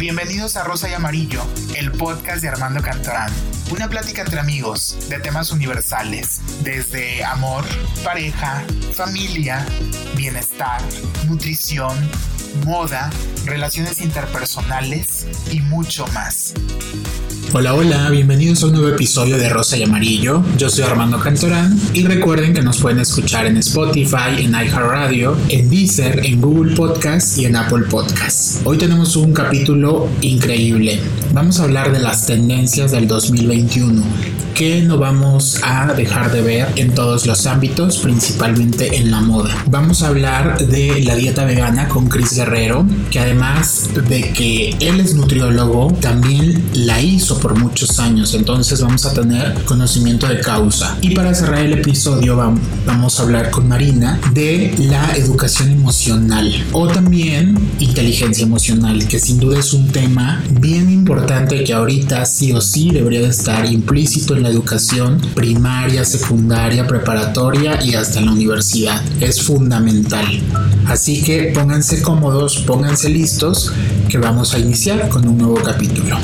Bienvenidos a Rosa y Amarillo, el podcast de Armando Cantorán. Una plática entre amigos de temas universales, desde amor, pareja, familia, bienestar, nutrición, moda, relaciones interpersonales y mucho más. Hola, hola, bienvenidos a un nuevo episodio de Rosa y Amarillo. Yo soy Armando Cantorán y recuerden que nos pueden escuchar en Spotify, en iHeartRadio, en Deezer, en Google Podcast y en Apple Podcast. Hoy tenemos un capítulo increíble. Vamos a hablar de las tendencias del 2021 que no vamos a dejar de ver en todos los ámbitos, principalmente en la moda. Vamos a hablar de la dieta vegana con Chris Guerrero, que además de que él es nutriólogo, también la hizo por muchos años, entonces vamos a tener conocimiento de causa. Y para cerrar el episodio vamos a hablar con Marina de la educación emocional o también inteligencia emocional, que sin duda es un tema bien importante que ahorita sí o sí debería de estar implícito en la educación primaria, secundaria, preparatoria y hasta la universidad. Es fundamental. Así que pónganse cómodos, pónganse listos, que vamos a iniciar con un nuevo capítulo.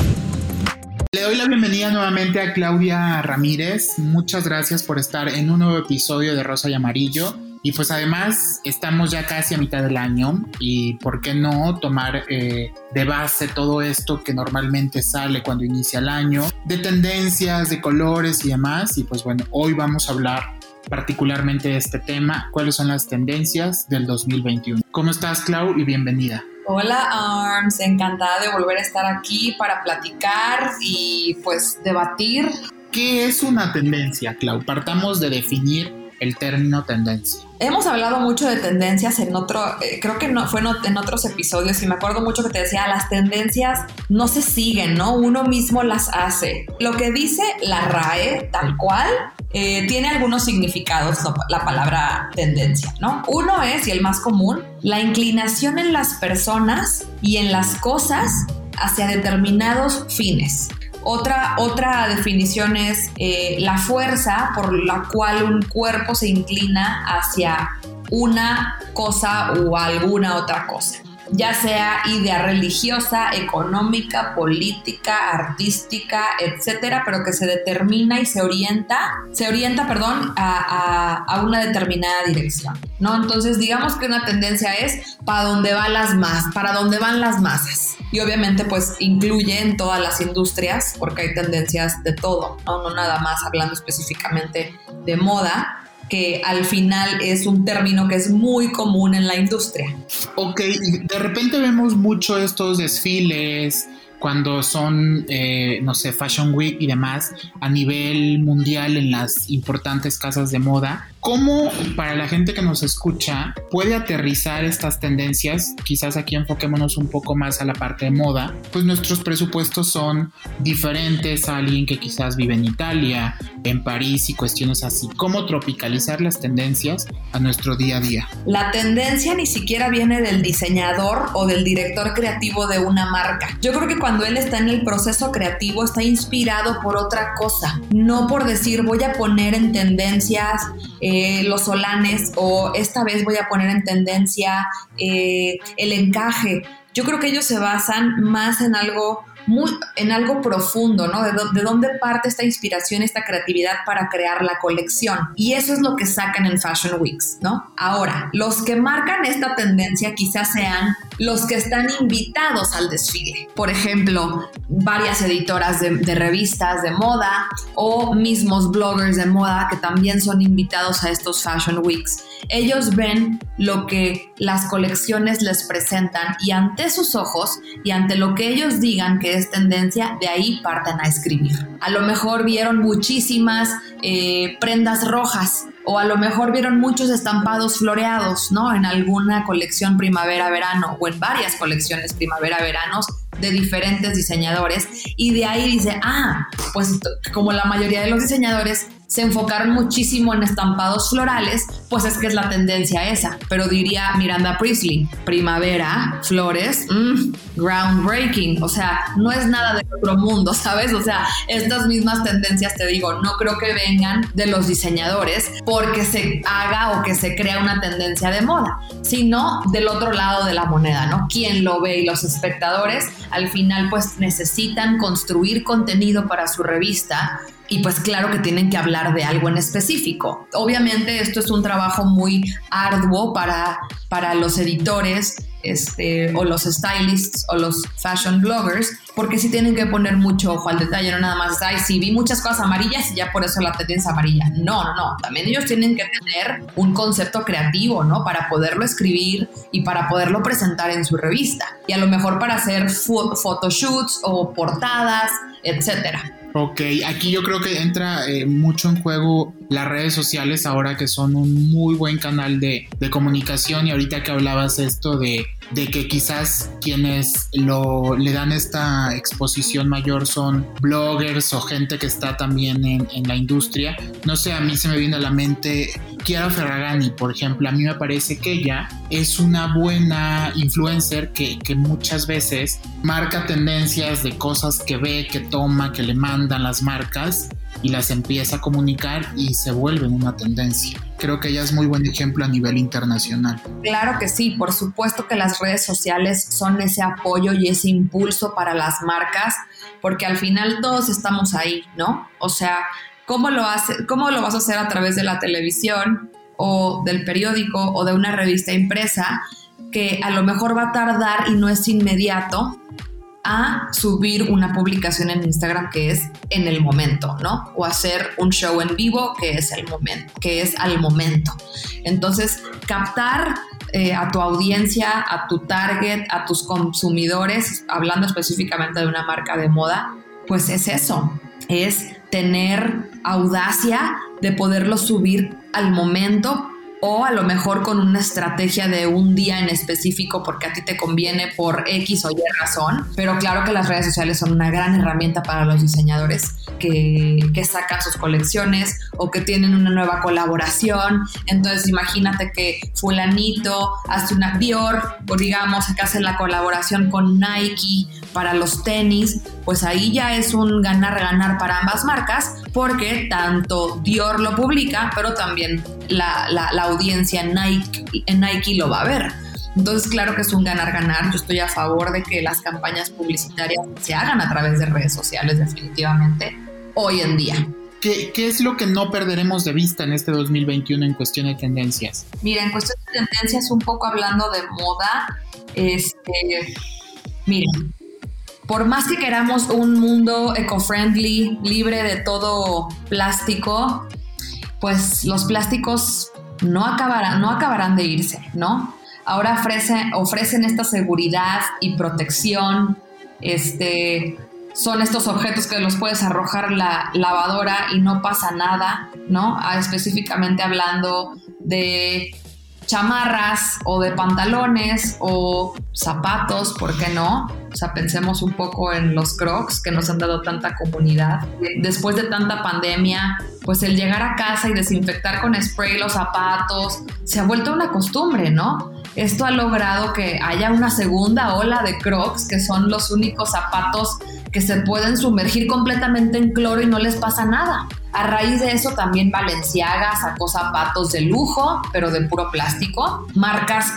Le doy la bienvenida nuevamente a Claudia Ramírez. Muchas gracias por estar en un nuevo episodio de Rosa y Amarillo. Y pues además estamos ya casi a mitad del año y por qué no tomar eh, de base todo esto que normalmente sale cuando inicia el año, de tendencias, de colores y demás. Y pues bueno, hoy vamos a hablar particularmente de este tema, cuáles son las tendencias del 2021. ¿Cómo estás Clau y bienvenida? Hola Arms, encantada de volver a estar aquí para platicar y pues debatir. ¿Qué es una tendencia, Clau? Partamos de definir el término tendencia. Hemos hablado mucho de tendencias en otro, eh, creo que no fue en, otros episodios y me acuerdo mucho que te decía, las tendencias no se siguen, ¿no? Uno mismo las hace. Lo que dice la RAE, tal cual, eh, tiene algunos significados la palabra tendencia, ¿no? Uno es, y el más común, la inclinación en las personas y en las cosas hacia determinados fines. Otra, otra definición es eh, la fuerza por la cual un cuerpo se inclina hacia una cosa o alguna otra cosa ya sea idea religiosa, económica, política, artística, etcétera, pero que se determina y se orienta, se orienta, perdón, a, a, una determinada dirección, ¿no? Entonces, digamos que una tendencia es para dónde van las masas, para dónde van las masas. Y obviamente, pues incluye en todas las industrias, porque hay tendencias de todo, ¿no? No nada más hablando específicamente de moda, que al final es un término que es muy común en la industria. Ok, de repente vemos mucho estos desfiles, cuando son, eh, no sé, Fashion Week y demás, a nivel mundial en las importantes casas de moda, ¿cómo para la gente que nos escucha puede aterrizar estas tendencias? Quizás aquí enfoquémonos un poco más a la parte de moda, pues nuestros presupuestos son diferentes a alguien que quizás vive en Italia, en París y cuestiones así. ¿Cómo tropicalizar las tendencias a nuestro día a día? La tendencia ni siquiera viene del diseñador o del director creativo de una marca. Yo creo que cuando él está en el proceso creativo está inspirado por otra cosa, no por decir voy a poner en tendencias eh, los solanes o esta vez voy a poner en tendencia eh, el encaje. Yo creo que ellos se basan más en algo en algo profundo, ¿no? De, de, dónde parte esta inspiración, esta creatividad para crear la colección. Y eso es lo que sacan en Fashion Weeks, ¿no? Ahora, los que marcan esta tendencia quizás sean los que están invitados al desfile. Por ejemplo, varias editoras de revistas de moda o mismos bloggers de moda que también son invitados a estos Fashion Weeks. Ellos ven lo que las colecciones les presentan y ante sus ojos y ante lo que ellos digan que es tendencia, de ahí parten a escribir. A lo mejor vieron muchísimas eh, prendas rojas o a lo mejor vieron muchos estampados floreados, ¿no? En alguna colección primavera-verano o en varias colecciones primavera-veranos de diferentes diseñadores y de ahí dice, ah, pues como la mayoría de los diseñadores se enfocaron muchísimo en estampados florales, pues es que es la tendencia esa. Pero diría Miranda Priestley, primavera, flores, mm, groundbreaking, o sea, no es nada de otro mundo, ¿sabes? O sea, estas mismas tendencias, te digo, no creo que vengan de los diseñadores porque se haga o que se crea una tendencia de moda, sino del otro lado de la moneda, ¿no? Quien lo ve y los espectadores al final pues necesitan construir contenido para su revista y pues claro que tienen que hablar de algo en específico. Obviamente esto es un trabajo muy arduo para, para los editores este, o los stylists o los fashion bloggers, porque sí tienen que poner mucho ojo al detalle, no nada más, ay, sí, vi muchas cosas amarillas y ya por eso la tendencia amarilla. No, no, no, también ellos tienen que tener un concepto creativo, ¿no? Para poderlo escribir y para poderlo presentar en su revista. Y a lo mejor para hacer photoshoots o portadas, etcétera. Ok, aquí yo creo que entra eh, mucho en juego las redes sociales ahora que son un muy buen canal de, de comunicación y ahorita que hablabas esto de, de que quizás quienes lo, le dan esta exposición mayor son bloggers o gente que está también en, en la industria. No sé, a mí se me viene a la mente Chiara Ferragani, por ejemplo, a mí me parece que ella es una buena influencer que, que muchas veces marca tendencias de cosas que ve, que toma, que le mandan las marcas y las empieza a comunicar y se vuelven una tendencia. Creo que ella es muy buen ejemplo a nivel internacional. Claro que sí, por supuesto que las redes sociales son ese apoyo y ese impulso para las marcas, porque al final todos estamos ahí, ¿no? O sea, ¿cómo lo, hace, cómo lo vas a hacer a través de la televisión o del periódico o de una revista impresa que a lo mejor va a tardar y no es inmediato, a subir una publicación en Instagram que es en el momento, ¿no? O hacer un show en vivo que es el momento, que es al momento. Entonces, captar eh, a tu audiencia, a tu target, a tus consumidores, hablando específicamente de una marca de moda, pues es eso, es tener audacia de poderlo subir al momento o a lo mejor con una estrategia de un día en específico porque a ti te conviene por X o Y razón. Pero claro que las redes sociales son una gran herramienta para los diseñadores que, que sacan sus colecciones o que tienen una nueva colaboración. Entonces imagínate que fulanito hace una Dior o digamos que hace la colaboración con Nike para los tenis, pues ahí ya es un ganar-ganar para ambas marcas porque tanto Dior lo publica, pero también la, la, la audiencia Nike, en Nike lo va a ver. Entonces, claro que es un ganar-ganar. Yo estoy a favor de que las campañas publicitarias se hagan a través de redes sociales, definitivamente, hoy en día. ¿Qué, ¿Qué, es lo que no perderemos de vista en este 2021 en cuestión de tendencias? Mira, en cuestión de tendencias, un poco hablando de moda, este, miren, por más que queramos un mundo eco-friendly, libre de todo plástico, pues los plásticos no acabarán, no acabarán de irse, ¿no? Ahora ofrecen, esta seguridad y protección, este, son estos objetos que los puedes arrojar la lavadora y no pasa nada, ¿no? Ah, específicamente hablando de chamarras o de pantalones o zapatos, ¿por qué no? O sea, pensemos un poco en los crocs que nos han dado tanta comunidad. Después de tanta pandemia, pues el llegar a casa y desinfectar con spray los zapatos se ha vuelto una costumbre, ¿no? Esto ha logrado que haya una segunda ola de crocs, que son los únicos zapatos que se pueden sumergir completamente en cloro y no les pasa nada. A raíz de eso también Valenciaga sacó zapatos de lujo, pero de puro plástico. Marcas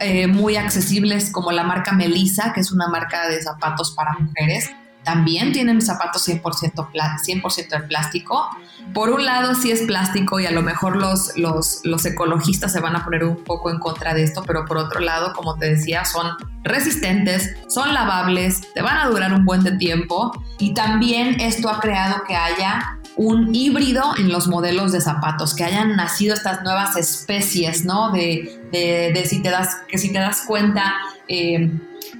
eh, muy accesibles como la marca Melissa, que es una marca de zapatos para mujeres, también tienen zapatos 100%, 100 de plástico. Por un lado sí es plástico y a lo mejor los, los, los ecologistas se van a poner un poco en contra de esto, pero por otro lado, como te decía, son resistentes, son lavables, te van a durar un buen tiempo y también esto ha creado que haya un híbrido en los modelos de zapatos, que hayan nacido estas nuevas especies, ¿no? De, de, si te das, que si te das cuenta, eh,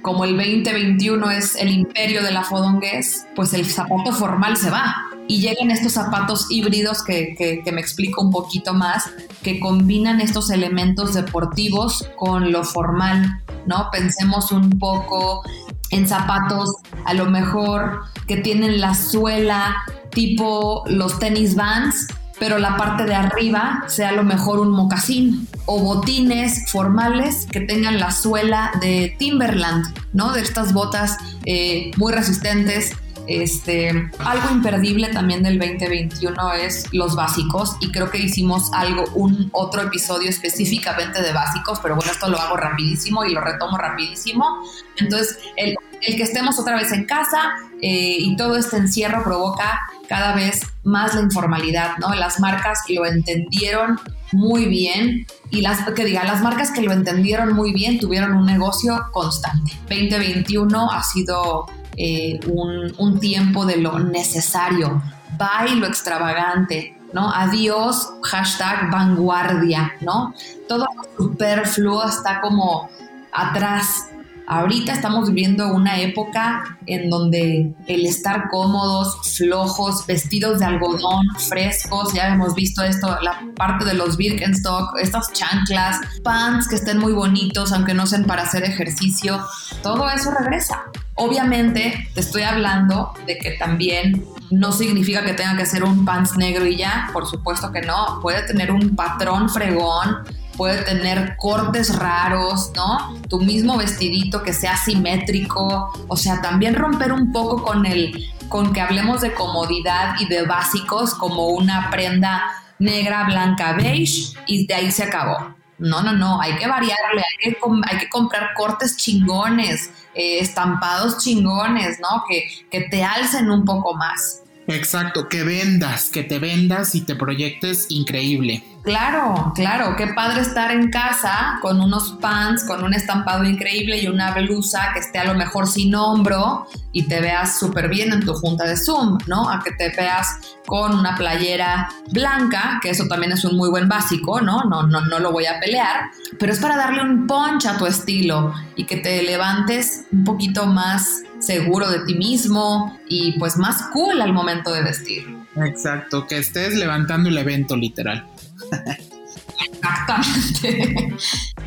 como el 2021 es el imperio de la fodonguez, pues el zapato formal se va. Y llegan estos zapatos híbridos que, que, me explico un poquito más, que combinan estos elementos deportivos con lo formal, ¿no? Pensemos un poco en zapatos a lo mejor que tienen la suela tipo los tenis vans, pero la parte de arriba sea a lo mejor un mocasín o botines formales que tengan la suela de Timberland, ¿no? De estas botas eh, muy resistentes este, algo imperdible también del 2021 es los básicos y creo que hicimos algo, un otro episodio específicamente de básicos, pero bueno, esto lo hago rapidísimo y lo retomo rapidísimo. Entonces, el, que estemos otra vez en casa eh, y todo este encierro provoca cada vez más la informalidad, ¿no? Las marcas lo entendieron muy bien y las que diga, las marcas que lo entendieron muy bien tuvieron un negocio constante. 2021 ha sido eh, un, tiempo de lo necesario. Bye lo extravagante, ¿no? Adiós, hashtag vanguardia, ¿no? Todo superfluo está como atrás. Ahorita estamos viviendo una época en donde el estar cómodos, flojos, vestidos de algodón, frescos, ya hemos visto esto, la parte de los Birkenstock, estas chanclas, pants que estén muy bonitos, aunque no sean para hacer ejercicio, todo eso regresa. Obviamente te estoy hablando de que también no significa que tenga que ser un pants negro y ya, por supuesto que no, puede tener un patrón fregón, puede tener cortes raros, ¿no? Tu mismo vestidito que sea simétrico, o sea, también romper un poco con el con que hablemos de comodidad y de básicos como una prenda negra, blanca, beige y de ahí se acabó. No, no, no, hay que variarle, hay que, hay que comprar cortes chingones, eh, estampados chingones, ¿no? Que, que te alcen un poco más. Exacto, que vendas, que te vendas y te proyectes increíble. Claro, claro, qué padre estar en casa con unos pants, con un estampado increíble y una blusa que esté a lo mejor sin hombro y te veas súper bien en tu junta de Zoom, ¿no? A que te veas con una playera blanca, que eso también es un muy buen básico, ¿no? No, no, no lo voy a pelear, pero es para darle un punch a tu estilo y que te levantes un poquito más seguro de ti mismo y pues más cool al momento de vestir. Exacto, que estés levantando el evento literal. Exactamente.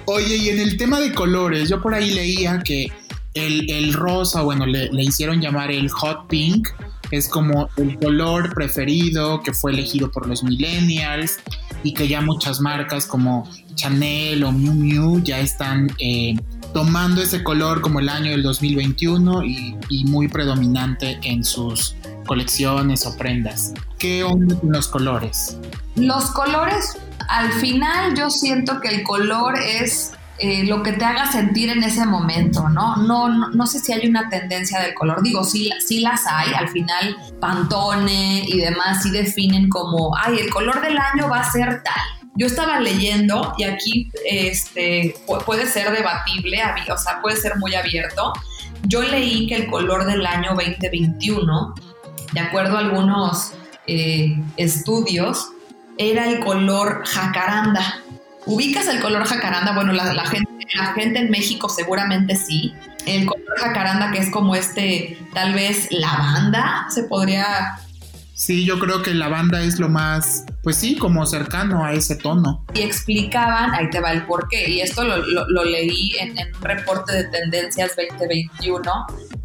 Oye, y en el tema de colores, yo por ahí leía que el, rosa, bueno, le, hicieron llamar el hot pink, es como el color preferido que fue elegido por los millennials y que ya muchas marcas como Chanel o Miu Miu ya están eh, tomando ese color como el año del 2021 y, y, muy predominante en sus colecciones o prendas. ¿Qué onda con los colores? Los colores, al final yo siento que el color es eh, lo que te haga sentir en ese momento, ¿no? No, no, sé si hay una tendencia del color, digo, sí, sí las hay, al final Pantone y demás sí definen como, ay, el color del año va a ser tal. Yo estaba leyendo y aquí este, puede ser debatible, o sea, puede ser muy abierto. Yo leí que el color del año 2021, de acuerdo a algunos eh, estudios, era el color jacaranda. ¿Ubicas el color jacaranda? Bueno, la, gente, la gente en México seguramente sí. El color jacaranda que es como este, tal vez lavanda, se podría... Sí, yo creo que lavanda es lo más, pues sí, como cercano a ese tono. Y explicaban, ahí te va el porqué, y esto lo, leí en, en, un reporte de tendencias 2021,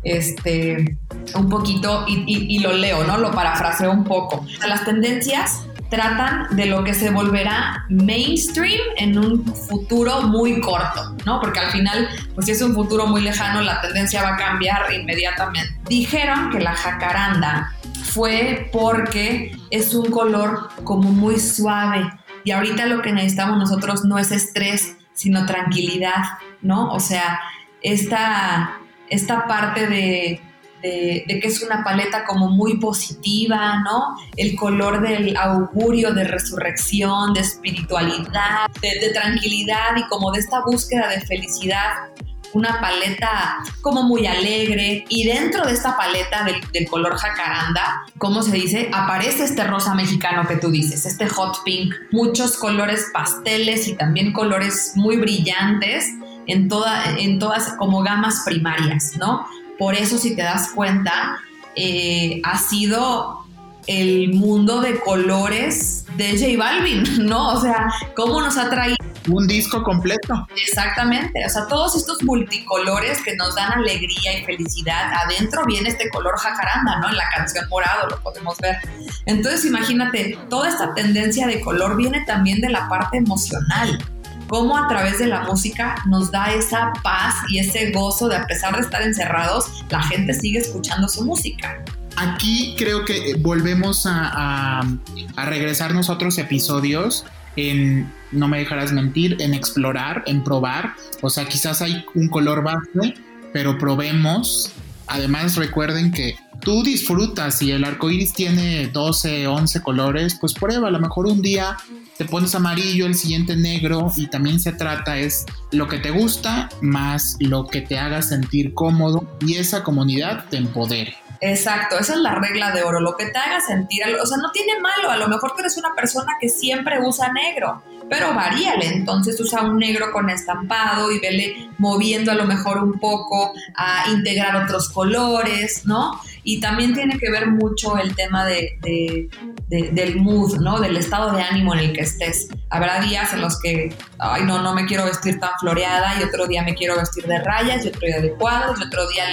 este, un poquito, y, y, y lo leo, ¿no? Lo parafraseo un poco. Las tendencias tratan de lo que se volverá mainstream en un futuro muy corto, ¿no? Porque al final, pues si es un futuro muy lejano, la tendencia va a cambiar inmediatamente. Dijeron que la jacaranda fue porque es un color como muy suave y ahorita lo que necesitamos nosotros no es estrés, sino tranquilidad, ¿no? O sea, esta, esta parte de de, que es una paleta como muy positiva, ¿no? El color del augurio de resurrección, de espiritualidad, de, tranquilidad y como de esta búsqueda de felicidad una paleta como muy alegre y dentro de esta paleta del, del, color jacaranda, ¿cómo se dice? Aparece este rosa mexicano que tú dices, este hot pink, muchos colores pasteles y también colores muy brillantes en, toda, en todas como gamas primarias, ¿no? Por eso, si te das cuenta, eh, ha sido el mundo de colores de J Balvin, ¿no? O sea, cómo nos ha traído un disco completo. Exactamente, o sea, todos estos multicolores que nos dan alegría y felicidad, adentro viene este color jacaranda, ¿no? En la canción morado lo podemos ver. Entonces imagínate, toda esta tendencia de color viene también de la parte emocional cómo a través de la música nos da esa paz y ese gozo de a pesar de estar encerrados, la gente sigue escuchando su música. Aquí creo que volvemos a, a regresarnos a episodios en, no me dejarás mentir, en explorar, en probar. O sea, quizás hay un color base, pero probemos. Además, recuerden que tú disfrutas y el arco iris tiene 12, 11 colores, pues prueba. A lo mejor un día te pones amarillo, el siguiente negro y también se trata es lo que te gusta más lo que te haga sentir cómodo y esa comunidad te empodere. Exacto, esa es la regla de oro, lo que te haga sentir, o sea, no tiene malo, a lo mejor tú eres una persona que siempre usa negro, pero varíale, entonces usa un negro con estampado y vele moviendo a lo mejor un poco a integrar otros colores, ¿no? Y también tiene que ver mucho el tema de, del mood, ¿no? Del estado de ánimo en el que estés. Habrá días en los que, ay, no, no me quiero vestir tan floreada y otro día me quiero vestir de rayas y otro día de cuadros y otro día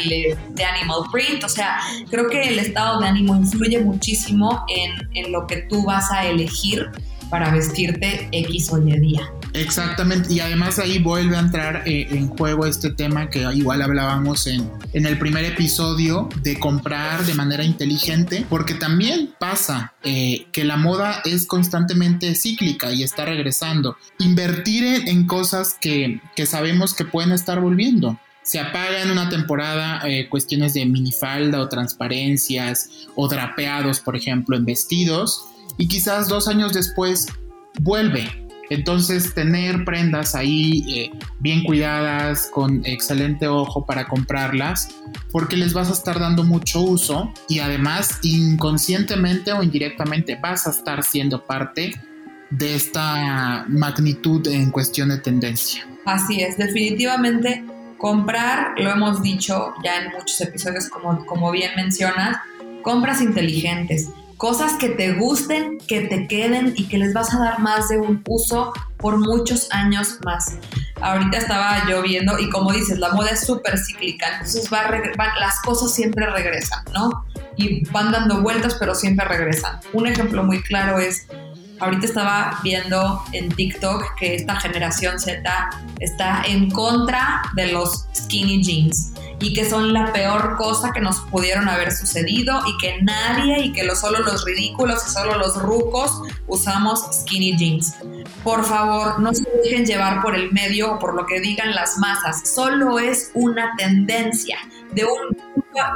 de animal print. O sea, creo que el estado de ánimo influye muchísimo en, en lo que tú vas a elegir para vestirte X o Y día. Exactamente, y además ahí vuelve a entrar eh, en juego este tema que igual hablábamos en, en el primer episodio de comprar de manera inteligente, porque también pasa eh, que la moda es constantemente cíclica y está regresando. Invertir en, cosas que, que sabemos que pueden estar volviendo se apaga en una temporada eh, cuestiones de minifalda o transparencias o drapeados, por ejemplo, en vestidos, y quizás dos años después vuelve. Entonces, tener prendas ahí eh, bien cuidadas, con excelente ojo para comprarlas, porque les vas a estar dando mucho uso y además inconscientemente o indirectamente vas a estar siendo parte de esta magnitud en cuestión de tendencia. Así es, definitivamente comprar, lo hemos dicho ya en muchos episodios como, como bien mencionas, compras inteligentes cosas que te gusten, que te queden y que les vas a dar más de un uso por muchos años más. Ahorita estaba yo viendo y como dices, la moda es súper cíclica, entonces va, las cosas siempre regresan, ¿no? Y van dando vueltas, pero siempre regresan. Un ejemplo muy claro es Ahorita estaba viendo en TikTok que esta generación Z está en contra de los skinny jeans y que son la peor cosa que nos pudieron haber sucedido y que nadie y que lo, solo los ridículos y solo los rucos usamos skinny jeans. Por favor, no se dejen llevar por el medio o por lo que digan las masas. Solo es una tendencia de un,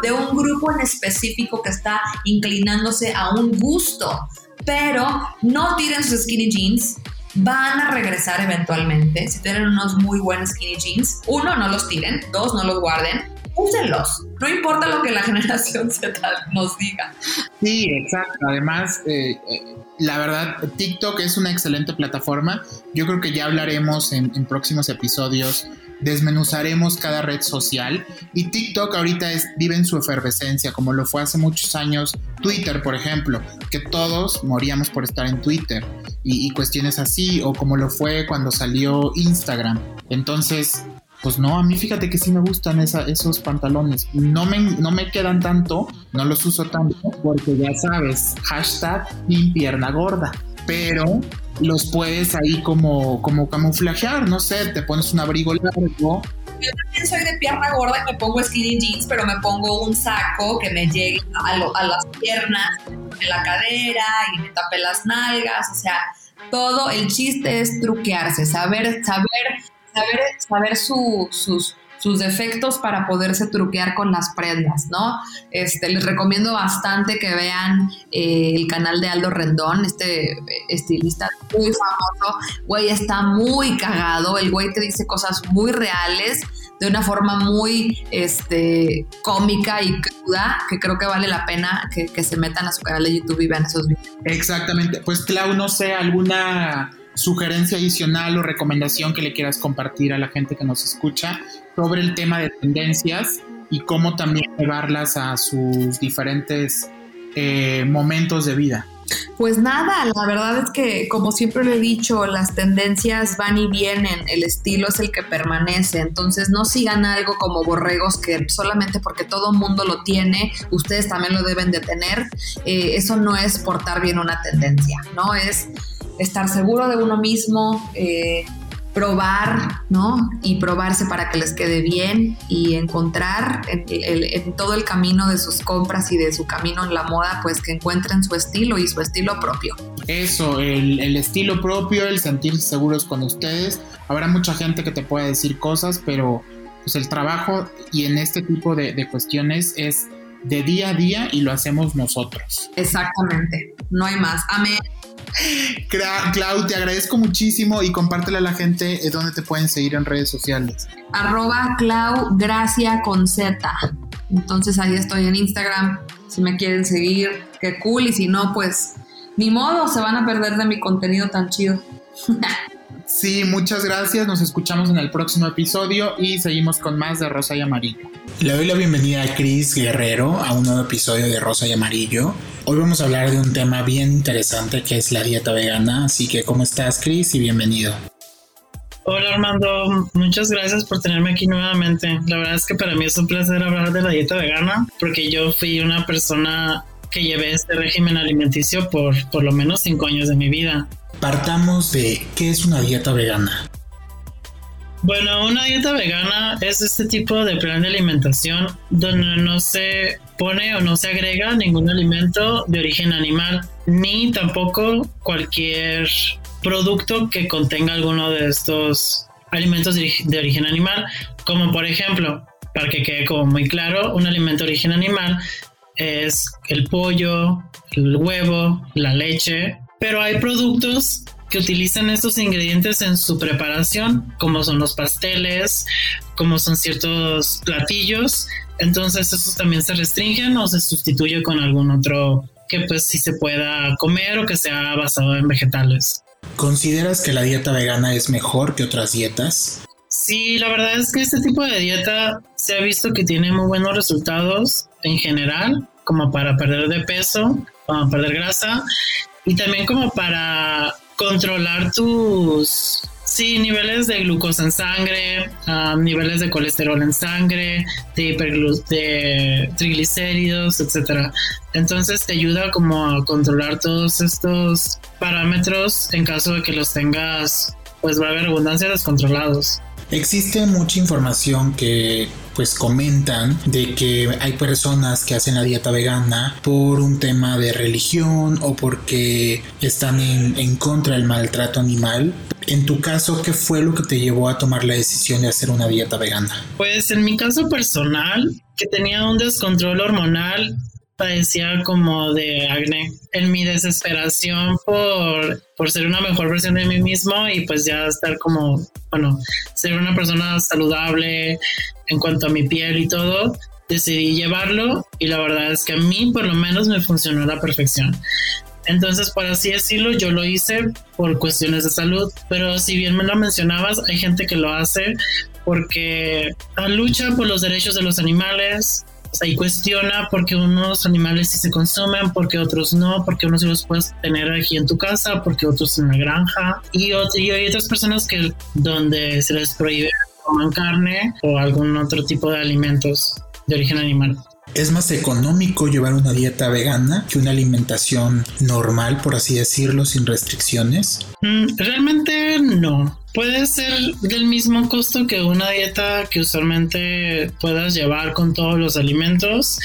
de un grupo en específico que está inclinándose a un gusto pero no tiren sus skinny jeans. Van a regresar eventualmente. Si tienen unos muy buenos skinny jeans, uno, no los tiren. Dos, no los guarden. Úsenlos. No importa lo que la generación Z nos diga. Sí, exacto. Además, eh, eh, la verdad, TikTok es una excelente plataforma. Yo creo que ya hablaremos en, en próximos episodios desmenuzaremos cada red social y TikTok ahorita es, vive en su efervescencia, como lo fue hace muchos años Twitter, por ejemplo, que todos moríamos por estar en Twitter y, cuestiones así, o como lo fue cuando salió Instagram. Entonces, pues no, a mí fíjate que sí me gustan esos pantalones. No me, no me quedan tanto, no los uso tanto, porque ya sabes, hashtag mi pierna gorda. Pero los puedes ahí como, como camuflajear, no sé, te pones un abrigo largo. Yo también soy de pierna gorda y me pongo skinny jeans, pero me pongo un saco que me llegue a, a las piernas, en la cadera y me tape las nalgas, o sea, todo el chiste es truquearse, saber, saber, saber, saber su, sus sus defectos para poderse truquear con las prendas, ¿no? Este, les recomiendo bastante que vean eh, el canal de Aldo Rendón, este estilista muy famoso, güey, está muy cagado, el güey te dice cosas muy reales, de una forma muy este, cómica y cruda, que creo que vale la pena que, que se metan a su canal de YouTube y vean esos videos. Exactamente, pues Clau, no sé, alguna sugerencia adicional o recomendación que le quieras compartir a la gente que nos escucha sobre el tema de tendencias y cómo también llevarlas a sus diferentes eh, momentos de vida. Pues nada, la verdad es que como siempre le he dicho, las tendencias van y vienen, el estilo es el que permanece, entonces no sigan algo como borregos que solamente porque todo mundo lo tiene, ustedes también lo deben de tener, eh, eso no es portar bien una tendencia, ¿no? Es estar seguro de uno mismo, eh, probar, ¿no? Y probarse para que les quede bien y encontrar en, todo el camino de sus compras y de su camino en la moda, pues que encuentren su estilo y su estilo propio. Eso, el, estilo propio, el sentirse seguros con ustedes. Habrá mucha gente que te pueda decir cosas, pero pues el trabajo y en este tipo de, de cuestiones es de día a día y lo hacemos nosotros. Exactamente, no hay más. Amén. Clau, te agradezco muchísimo y compártele a la gente eh, dónde te pueden seguir en redes sociales. Arroba Clau Gracia con. Entonces ahí estoy en Instagram. Si me quieren seguir, qué cool. Y si no, pues ni modo, se van a perder de mi contenido tan chido. sí, muchas gracias. Nos escuchamos en el próximo episodio y seguimos con más de Rosa y Amarillo. Le doy la bienvenida a Chris Guerrero a un nuevo episodio de Rosa y Amarillo. Hoy vamos a hablar de un tema bien interesante que es la dieta vegana, así que ¿cómo estás Chris? Y bienvenido. Hola Armando, muchas gracias por tenerme aquí nuevamente. La verdad es que para mí es un placer hablar de la dieta vegana porque yo fui una persona que llevé este régimen alimenticio por por lo menos cinco años de mi vida. Partamos de qué es una dieta vegana. Bueno, una dieta vegana es este tipo de plan de alimentación donde no se pone o no se agrega ningún alimento de origen animal, ni tampoco cualquier producto que contenga alguno de estos alimentos de origen animal, como por ejemplo, para que quede como muy claro, un alimento de origen animal es el pollo, el huevo, la leche, pero hay productos que utilizan estos ingredientes en su preparación, como son los pasteles, como son ciertos platillos. Entonces esos también se restringen o se sustituye con algún otro que pues sí se pueda comer o que sea basado en vegetales. ¿Consideras que la dieta vegana es mejor que otras dietas? Sí, la verdad es que este tipo de dieta se ha visto que tiene muy buenos resultados en general, como para perder de peso, para perder grasa y también como para controlar tus sí, niveles de glucosa en sangre, niveles de colesterol en sangre, de, de triglicéridos, etcétera. Entonces te ayuda como a controlar todos estos parámetros en caso de que los tengas, pues va a haber abundancia descontrolados. Existe mucha información que pues comentan de que hay personas que hacen la dieta vegana por un tema de religión o porque están en, en, contra del maltrato animal. En tu caso, ¿qué fue lo que te llevó a tomar la decisión de hacer una dieta vegana? Pues en mi caso personal, que tenía un descontrol hormonal, padecía como de acné. En mi desesperación por, por ser una mejor versión de mí mismo y pues ya estar como, bueno, ser una persona saludable en cuanto a mi piel y todo, decidí llevarlo y la verdad es que a mí por lo menos me funcionó a la perfección. Entonces, por así decirlo, yo lo hice por cuestiones de salud, pero si bien me lo mencionabas, hay gente que lo hace porque lucha por los derechos de los animales, y cuestiona por qué unos animales sí se consumen, por qué otros no, por qué unos sí los puedes tener aquí en tu casa, por qué otros en la granja. Y, y hay otras personas que donde se les prohíbe comer carne o algún otro tipo de alimentos de origen animal. ¿Es más económico llevar una dieta vegana que una alimentación normal, por así decirlo, sin restricciones? Mm, realmente no. Puede ser del mismo costo que una dieta que usualmente puedas llevar con todos los alimentos.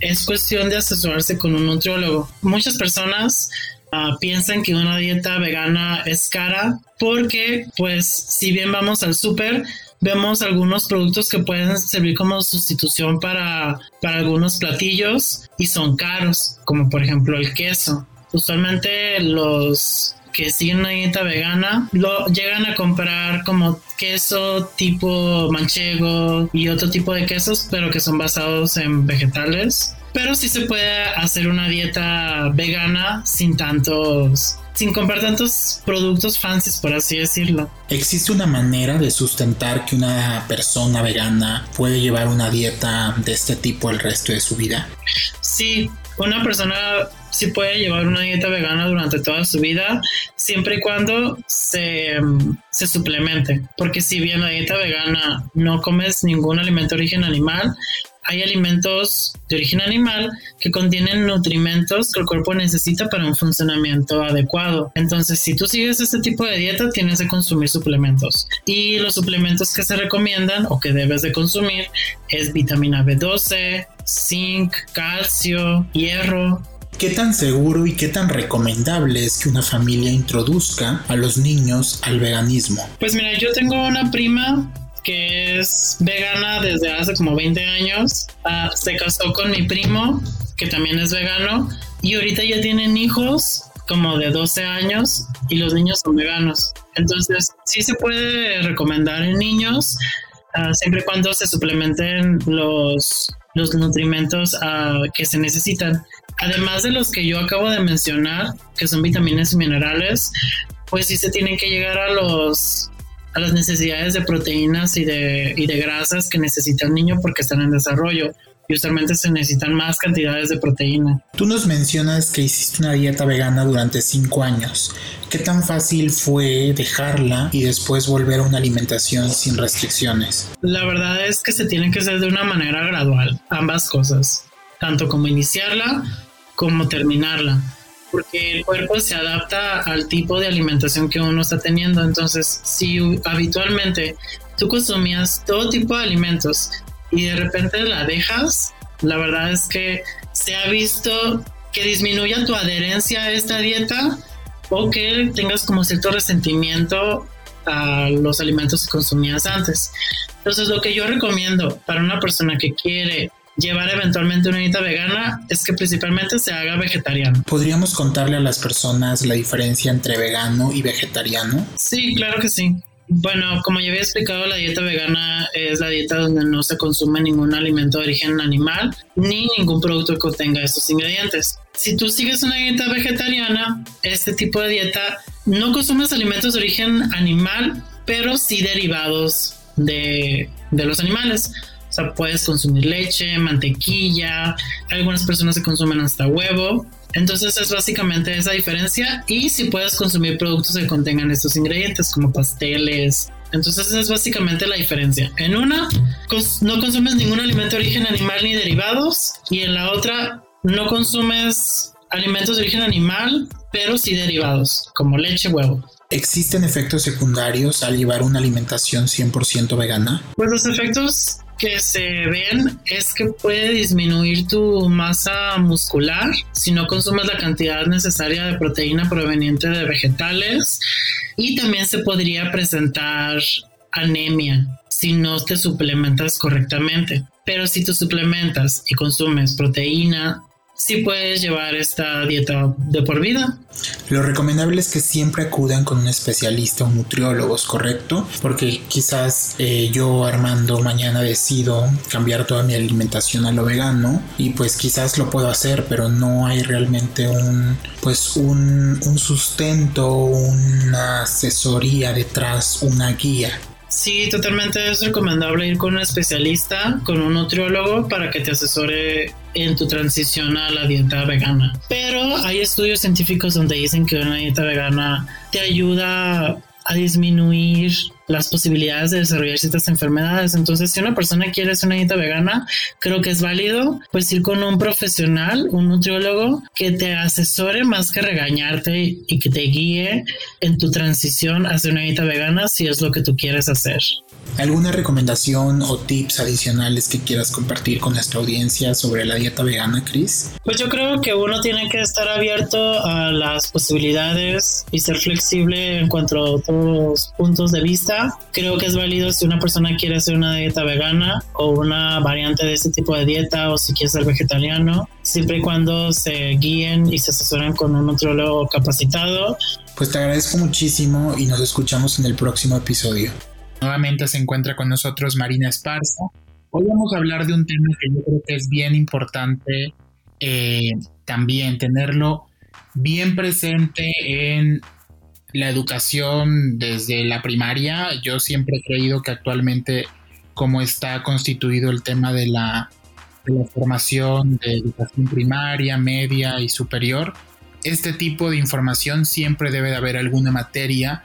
Es cuestión de asesorarse con un nutriólogo. Muchas personas ah, piensan que una dieta vegana es cara porque, pues, si bien vamos al súper, vemos algunos productos que pueden servir como sustitución para, para algunos platillos y son caros, como por ejemplo el queso. Usualmente los que siguen una dieta vegana lo llegan a comprar como queso tipo manchego y otro tipo de quesos, pero que son basados en vegetales. Pero sí se puede hacer una dieta vegana sin tantos sin comprar tantos productos fancies, por así decirlo. ¿Existe una manera de sustentar que una persona vegana puede llevar una dieta de este tipo el resto de su vida? Sí, una persona sí puede llevar una dieta vegana durante toda su vida, siempre y cuando se, se, suplemente. Porque si bien la dieta vegana no comes ningún alimento de origen animal, hay alimentos de origen animal que contienen nutrimentos que el cuerpo necesita para un funcionamiento adecuado. Entonces, si tú sigues este tipo de dieta, tienes que consumir suplementos. Y los suplementos que se recomiendan o que debes de consumir es vitamina B12, zinc, calcio, hierro, ¿Qué tan seguro y qué tan recomendable es que una familia introduzca a los niños al veganismo? Pues mira, yo tengo una prima que es vegana desde hace como 20 años. Ah, se casó con mi primo, que también es vegano, y ahorita ya tienen hijos como de 12 años y los niños son veganos. Entonces, sí se puede recomendar en niños, ah, siempre y cuando se suplementen los, los nutrimentos ah, que se necesitan. Además de los que yo acabo de mencionar, que son vitaminas y minerales, pues sí se tienen que llegar a los a las necesidades de proteínas y de, y de grasas que necesita el niño porque están en desarrollo y usualmente se necesitan más cantidades de proteína. Tú nos mencionas que hiciste una dieta vegana durante cinco años. ¿Qué tan fácil fue dejarla y después volver a una alimentación sin restricciones? La verdad es que se tiene que hacer de una manera gradual, ambas cosas, tanto como iniciarla como terminarla porque el cuerpo se adapta al tipo de alimentación que uno está teniendo. Entonces, si habitualmente tú consumías todo tipo de alimentos y de repente la dejas, la verdad es que se ha visto que disminuya tu adherencia a esta dieta o que tengas como cierto resentimiento a los alimentos que consumías antes. Entonces, lo que yo recomiendo para una persona que quiere llevar eventualmente una dieta vegana es que principalmente se haga vegetariano. ¿Podríamos contarle a las personas la diferencia entre vegano y vegetariano? Sí, claro que sí. Bueno, como ya había explicado, la dieta vegana es la dieta donde no se consume ningún alimento de origen animal ni ningún producto que contenga estos ingredientes. Si tú sigues una dieta vegetariana, este tipo de dieta no consumes alimentos de origen animal, pero sí derivados de, de los animales. O sea, puedes consumir leche, mantequilla, algunas personas se consumen hasta huevo. Entonces es básicamente esa diferencia y si puedes consumir productos que contengan estos ingredientes como pasteles. Entonces esa es básicamente la diferencia. En una no consumes ningún alimento de origen animal ni derivados y en la otra no consumes alimentos de origen animal pero sí derivados como leche, huevo. ¿Existen efectos secundarios al llevar una alimentación 100% vegana? Pues los efectos que se ven es que puede disminuir tu masa muscular si no consumes la cantidad necesaria de proteína proveniente de vegetales y también se podría presentar anemia si no te suplementas correctamente. Pero si tú suplementas y consumes proteína, sí puedes llevar esta dieta de por vida. Lo recomendable es que siempre acudan con un especialista o nutriólogos, ¿correcto? Porque quizás eh, yo, Armando, mañana decido cambiar toda mi alimentación a lo vegano y pues quizás lo puedo hacer, pero no hay realmente un, pues un, un sustento, una asesoría detrás, una guía. Sí, totalmente es recomendable ir con un especialista, con un nutriólogo para que te asesore en tu transición a la dieta vegana. Pero hay estudios científicos donde dicen que una dieta vegana te ayuda a disminuir las posibilidades de desarrollar ciertas enfermedades. Entonces, si una persona quiere hacer una dieta vegana, creo que es válido pues ir con un profesional, un nutriólogo que te asesore más que regañarte y que te guíe en tu transición hacia una dieta vegana si es lo que tú quieres hacer. ¿Alguna recomendación o tips adicionales que quieras compartir con nuestra audiencia sobre la dieta vegana, Chris? Pues yo creo que uno tiene que estar abierto a las posibilidades y ser flexible en cuanto a otros puntos de vista. Creo que es válido si una persona quiere hacer una dieta vegana o una variante de este tipo de dieta o si quiere ser vegetariano, siempre y cuando se guíen y se asesoren con un nutriólogo capacitado. Pues te agradezco muchísimo y nos escuchamos en el próximo episodio. Nuevamente se encuentra con nosotros Marina Esparza. Hoy vamos a hablar de un tema que yo creo que es bien importante eh, también tenerlo bien presente en la educación desde la primaria. Yo siempre he creído que actualmente como está constituido el tema de la, la formación de educación primaria, media y superior, este tipo de información siempre debe de haber alguna materia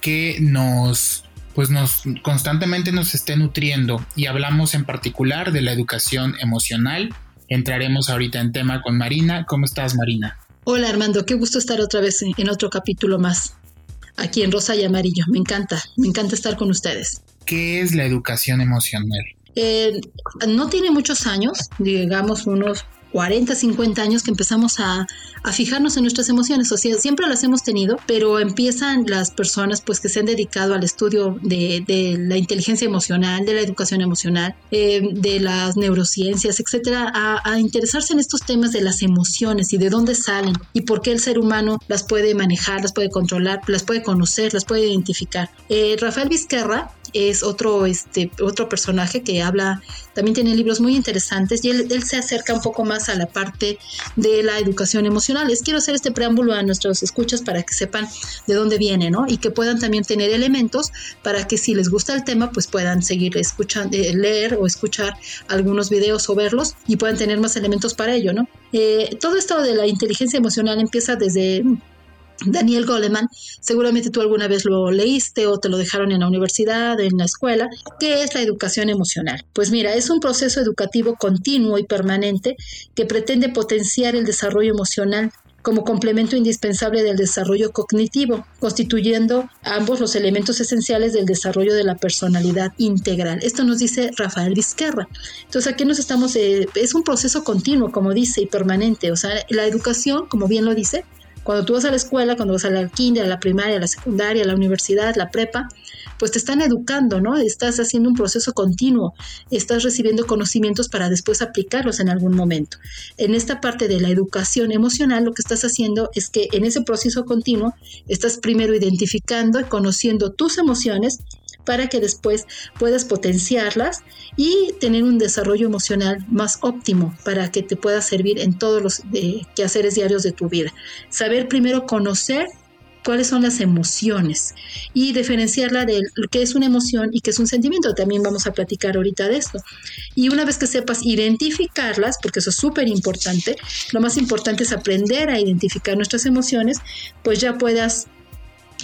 que nos pues nos constantemente nos esté nutriendo y hablamos en particular de la educación emocional. Entraremos ahorita en tema con Marina. ¿Cómo estás, Marina? Hola, Armando. Qué gusto estar otra vez en otro capítulo más aquí en Rosa y Amarillo. Me encanta, me encanta estar con ustedes. ¿Qué es la educación emocional? Eh, no tiene muchos años, digamos unos 40, 50 años que empezamos a, fijarnos en nuestras emociones. O sea, siempre las hemos tenido, pero empiezan las personas pues que se han dedicado al estudio de, la inteligencia emocional, de la educación emocional, eh, de las neurociencias, etcétera, a, interesarse en estos temas de las emociones y de dónde salen y por qué el ser humano las puede manejar, las puede controlar, las puede conocer, las puede identificar. Eh, Rafael Vizquerra es otro, este, otro personaje que habla, también tiene libros muy interesantes y él, él, se acerca un poco más a la parte de la educación emocional. Les quiero hacer este preámbulo a nuestros escuchas para que sepan de dónde viene, ¿no? Y que puedan también tener elementos para que si les gusta el tema, pues puedan seguir escuchando, eh, leer o escuchar algunos videos o verlos y puedan tener más elementos para ello, ¿no? Eh, todo esto de la inteligencia emocional empieza desde Daniel Goleman, seguramente tú alguna vez lo leíste o te lo dejaron en la universidad, en la escuela. ¿Qué es la educación emocional? Pues mira, es un proceso educativo continuo y permanente que pretende potenciar el desarrollo emocional como complemento indispensable del desarrollo cognitivo, constituyendo ambos los elementos esenciales del desarrollo de la personalidad integral. Esto nos dice Rafael Vizquerra. Entonces aquí nos estamos, eh, es un proceso continuo, como dice, y permanente. O sea, la educación, como bien lo dice, cuando tú vas a la escuela, cuando vas a la kinder, a la primaria, a la secundaria, a la universidad, la prepa, pues te están educando, ¿no? Estás haciendo un proceso continuo, estás recibiendo conocimientos para después aplicarlos en algún momento. En esta parte de la educación emocional, lo que estás haciendo es que en ese proceso continuo estás primero identificando y conociendo tus emociones para que después puedas potenciarlas y tener un desarrollo emocional más óptimo para que te pueda servir en todos los quehaceres diarios de tu vida. Saber primero conocer cuáles son las emociones y diferenciarla de qué es una emoción y qué es un sentimiento. También vamos a platicar ahorita de esto. Y una vez que sepas identificarlas, porque eso es súper importante, lo más importante es aprender a identificar nuestras emociones, pues ya puedas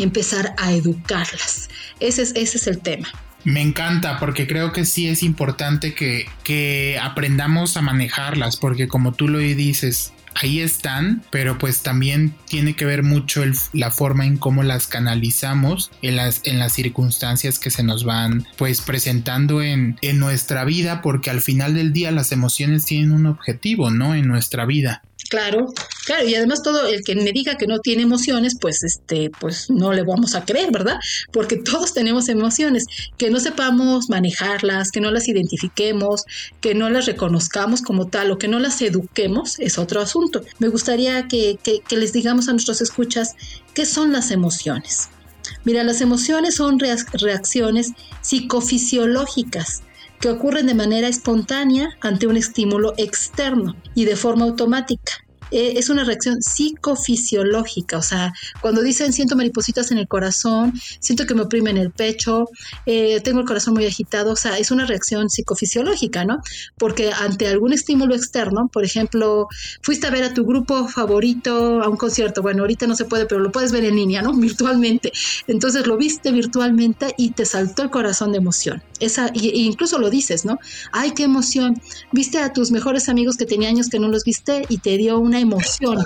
empezar a educarlas. Ese es, ese es el tema. Me encanta porque creo que sí es importante que, que aprendamos a manejarlas porque como tú lo dices, ahí están, pero pues también tiene que ver mucho la forma en cómo las canalizamos en las, en las circunstancias que se nos van pues presentando en, en nuestra vida, porque al final del día las emociones tienen un objetivo, ¿no? En nuestra vida. Claro, claro, y además todo el que me diga que no tiene emociones, pues este, pues no le vamos a creer, ¿verdad? Porque todos tenemos emociones, que no sepamos manejarlas, que no las identifiquemos, que no las reconozcamos como tal o que no las eduquemos, es otro asunto. Me gustaría que, que les digamos a nuestros escuchas qué son las emociones. Mira, las emociones son reacciones psicofisiológicas que ocurren de manera espontánea ante un estímulo externo y de forma automática. Eh, es una reacción psicofisiológica, o sea, cuando dicen siento maripositas en el corazón, siento que me oprimen el pecho, eh, tengo el corazón muy agitado, o sea, es una reacción psicofisiológica, ¿no? Porque ante algún estímulo externo, por ejemplo, fuiste a ver a tu grupo favorito a un concierto, bueno, ahorita no se puede, pero lo puedes ver en línea, ¿no? Virtualmente. Entonces lo viste virtualmente y te saltó el corazón de emoción. Esa, e incluso lo dices, ¿no? Ay, qué emoción. Viste a tus mejores amigos que tenía años que no los viste y te dio una emoción.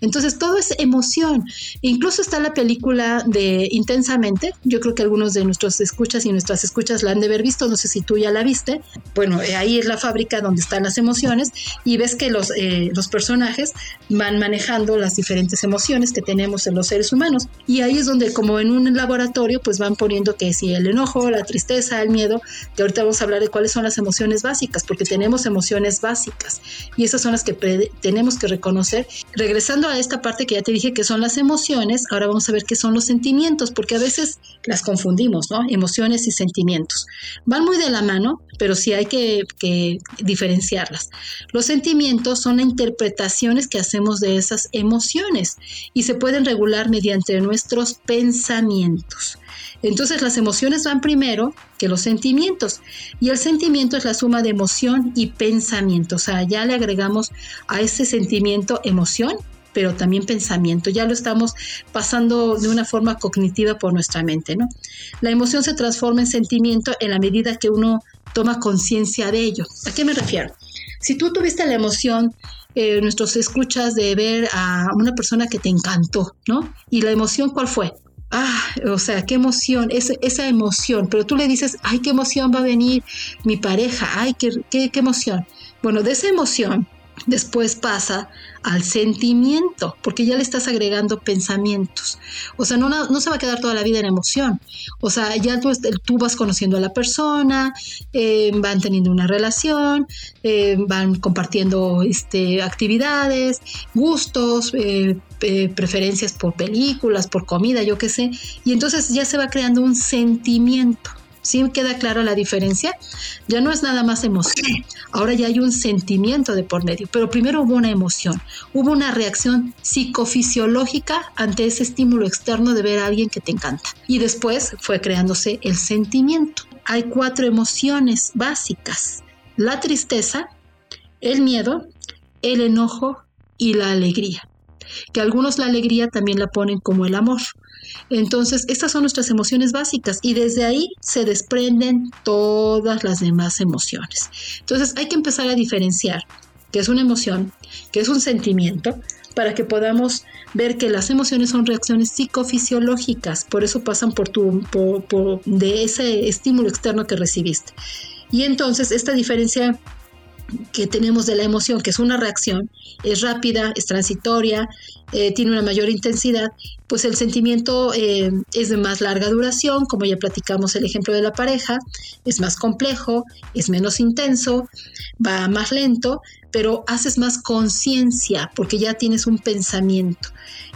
Entonces, todo es emoción. Incluso está la película de Intensamente. Yo creo que algunos de nuestros escuchas y nuestras escuchas la han de haber visto. No sé si tú ya la viste. Bueno, eh, ahí es la fábrica donde están las emociones y ves que los, eh, los personajes van manejando las diferentes emociones que tenemos en los seres humanos. Y ahí es donde, como en un laboratorio, pues van poniendo que si el enojo, la tristeza, el miedo, que ahorita vamos a hablar de cuáles son las emociones básicas, porque tenemos emociones básicas y esas son las que tenemos que reconocer. Regresando a esta parte que ya te dije que son las emociones, ahora vamos a ver qué son los sentimientos, porque a veces las confundimos, ¿no? Emociones y sentimientos. Van muy de la mano, pero sí hay que, diferenciarlas. Los sentimientos son interpretaciones que hacemos de esas emociones y se pueden regular mediante nuestros pensamientos. Entonces las emociones van primero que los sentimientos y el sentimiento es la suma de emoción y pensamiento. O sea, ya le agregamos a ese sentimiento emoción, pero también pensamiento. Ya lo estamos pasando de una forma cognitiva por nuestra mente, ¿no? La emoción se transforma en sentimiento en la medida que uno toma conciencia de ello. ¿A qué me refiero? Si tú tuviste la emoción eh, nuestros escuchas de ver a una persona que te encantó, ¿no? Y la emoción, ¿cuál fue? ah, o sea, qué emoción, esa emoción, pero tú le dices, ay, qué emoción va a venir mi pareja, ay, qué, qué, qué emoción. Bueno, de esa emoción después pasa al sentimiento, porque ya le estás agregando pensamientos. O sea, no, no, se va a quedar toda la vida en emoción. O sea, ya tú, tú vas conociendo a la persona, eh, van teniendo una relación, eh, van compartiendo este, actividades, gustos, eh, preferencias por películas, por comida, yo qué sé, y entonces ya se va creando un sentimiento. ¿Sí queda clara la diferencia? Ya no es nada más emoción, ahora ya hay un sentimiento de por medio, pero primero hubo una emoción, hubo una reacción psicofisiológica ante ese estímulo externo de ver a alguien que te encanta. Y después fue creándose el sentimiento. Hay cuatro emociones básicas, la tristeza, el miedo, el enojo y la alegría que algunos la alegría también la ponen como el amor. Entonces, estas son nuestras emociones básicas y desde ahí se desprenden todas las demás emociones. Entonces, hay que empezar a diferenciar qué es una emoción, qué es un sentimiento, para que podamos ver que las emociones son reacciones psicofisiológicas, por eso pasan por tu de ese estímulo externo que recibiste. Y entonces esta diferencia que tenemos de la emoción, que es una reacción, es rápida, es transitoria, eh, tiene una mayor intensidad, pues el sentimiento eh, es de más larga duración, como ya platicamos el ejemplo de la pareja, es más complejo, es menos intenso, va más lento, pero haces más conciencia porque ya tienes un pensamiento.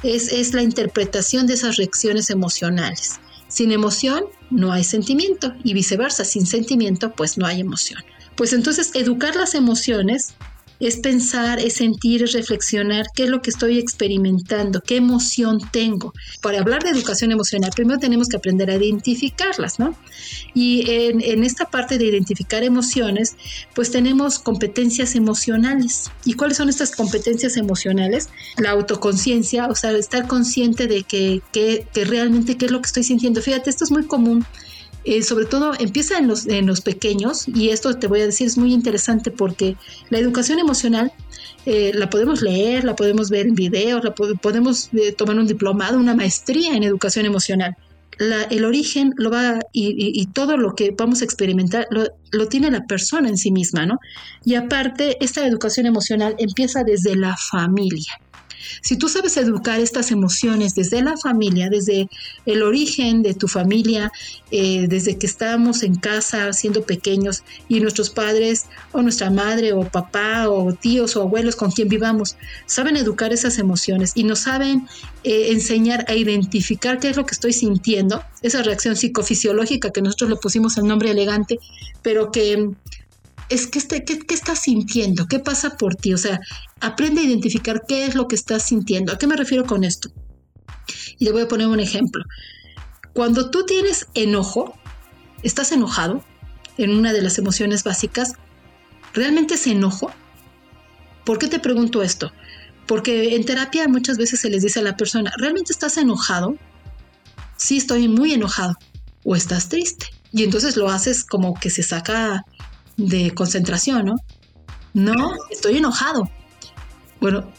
Es, es la interpretación de esas reacciones emocionales. Sin emoción no hay sentimiento y viceversa, sin sentimiento pues no hay emoción. Pues entonces educar las emociones es pensar, es sentir, es reflexionar qué es lo que estoy experimentando, qué emoción tengo. Para hablar de educación emocional, primero tenemos que aprender a identificarlas, ¿no? Y en, esta parte de identificar emociones, pues tenemos competencias emocionales. ¿Y cuáles son estas competencias emocionales? La autoconciencia, o sea, estar consciente de que, que realmente qué es lo que estoy sintiendo. Fíjate, esto es muy común eh, sobre todo empieza en los, en los pequeños, y esto te voy a decir es muy interesante porque la educación emocional eh, la podemos leer, la podemos ver en videos, la podemos eh, tomar un diplomado, una maestría en educación emocional. el origen lo va y, todo lo que vamos a experimentar lo, lo, tiene la persona en sí misma, ¿no? Y aparte, esta educación emocional empieza desde la familia. Si tú sabes educar estas emociones desde la familia, desde el origen de tu familia, eh, desde que estábamos en casa siendo pequeños y nuestros padres o nuestra madre o papá o tíos o abuelos con quien vivamos, saben educar esas emociones y nos saben eh, enseñar a identificar qué es lo que estoy sintiendo, esa reacción psicofisiológica que nosotros le pusimos el nombre elegante, pero que es que este, ¿qué, ¿qué, estás sintiendo? ¿Qué pasa por ti? O sea, aprende a identificar qué es lo que estás sintiendo. ¿A qué me refiero con esto? Y le voy a poner un ejemplo. Cuando tú tienes enojo, estás enojado en una de las emociones básicas, ¿realmente es enojo? ¿Por qué te pregunto esto? Porque en terapia muchas veces se les dice a la persona, ¿realmente estás enojado? Sí, estoy muy enojado. O estás triste. Y entonces lo haces como que se saca de concentración, ¿no? No, estoy enojado. Bueno,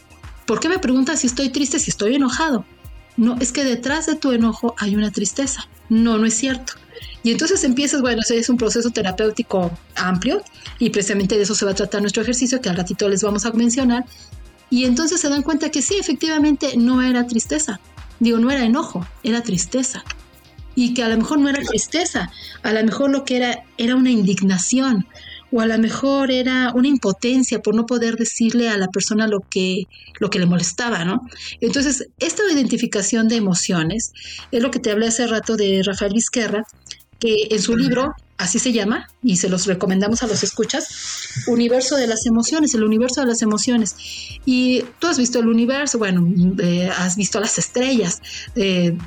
¿por qué me preguntas si estoy triste, si estoy enojado? No, es que detrás de tu enojo hay una tristeza. No, no es cierto. Y entonces empiezas, bueno, es un proceso terapéutico amplio y precisamente de eso se va a tratar nuestro ejercicio que al ratito les vamos a mencionar. Y entonces se dan cuenta que sí, efectivamente no era tristeza. Digo, no era enojo, era tristeza. Y que a lo mejor no era tristeza, a lo mejor lo que era era una indignación, o a lo mejor era una impotencia por no poder decirle a la persona lo que, lo que le molestaba, ¿no? Entonces, esta identificación de emociones es lo que te hablé hace rato de Rafael Vizquerra, que en su libro, así se llama, y se los recomendamos a los escuchas, Universo de las Emociones, el universo de las emociones. Y tú has visto el universo, bueno, has visto las estrellas,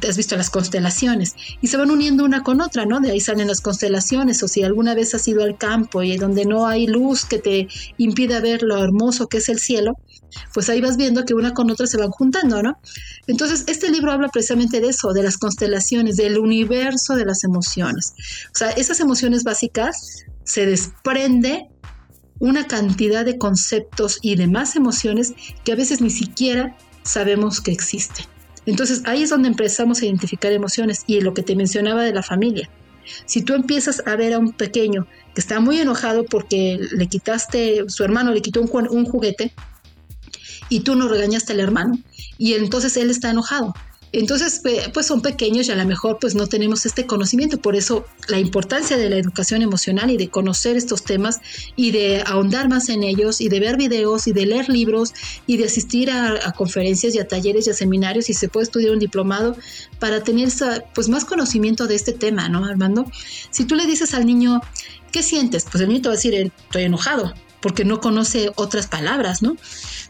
has visto las constelaciones, y se van uniendo una con otra, ¿no? De ahí salen las constelaciones, o si alguna vez has ido al campo y donde no hay luz que te impida ver lo hermoso que es el cielo, pues ahí vas viendo que una con otra se van juntando, ¿no? Entonces, este libro habla precisamente de eso, de las constelaciones, del universo de las emociones. O sea, esas emociones básicas se desprende una cantidad de conceptos y demás emociones que a veces ni siquiera sabemos que existen. Entonces, ahí es donde empezamos a identificar emociones y lo que te mencionaba de la familia. Si tú empiezas a ver a un pequeño que está muy enojado porque le quitaste, su hermano le quitó un, un juguete, y tú no regañaste al hermano y entonces él está enojado. Entonces, pues son pequeños y a lo mejor pues no tenemos este conocimiento. Por eso la importancia de la educación emocional y de conocer estos temas y de ahondar más en ellos y de ver videos y de leer libros y de asistir a, conferencias y a talleres y a seminarios y se puede estudiar un diplomado para tener pues más conocimiento de este tema, ¿no, Armando? Si tú le dices al niño, ¿qué sientes? Pues el niño te va a decir, estoy enojado porque no conoce otras palabras, ¿no?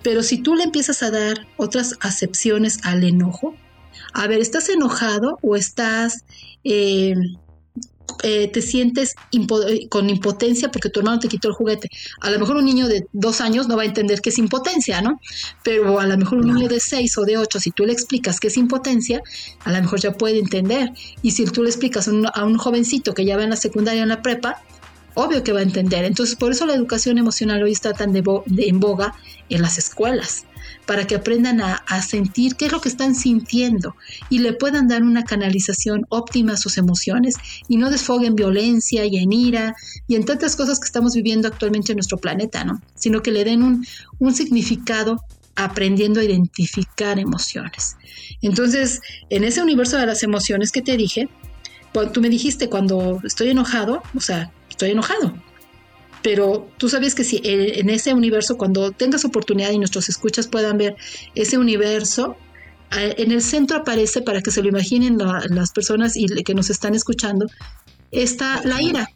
Pero si tú le empiezas a dar otras acepciones al enojo, a ver, ¿estás enojado o estás, eh, eh, te sientes con impotencia porque tu hermano te quitó el juguete? A lo mejor un niño de dos años no va a entender qué es impotencia, ¿no? Pero a lo mejor un niño de seis o de ocho, si tú le explicas qué es impotencia, a lo mejor ya puede entender. Y si tú le explicas a un, a un jovencito que ya va en la secundaria o en la prepa, obvio que va a entender. Entonces, por eso la educación emocional hoy está tan de, en boga en las escuelas, para que aprendan a, sentir qué es lo que están sintiendo y le puedan dar una canalización óptima a sus emociones y no desfoguen violencia y en ira y en tantas cosas que estamos viviendo actualmente en nuestro planeta, ¿no? Sino que le den un, un significado aprendiendo a identificar emociones. Entonces, en ese universo de las emociones que te dije, tú me dijiste cuando estoy enojado, o sea, estoy enojado. Pero tú sabes que si en ese universo, cuando tengas oportunidad y nuestros escuchas puedan ver ese universo, en el centro aparece, para que se lo imaginen las personas y que nos están escuchando, está la ira.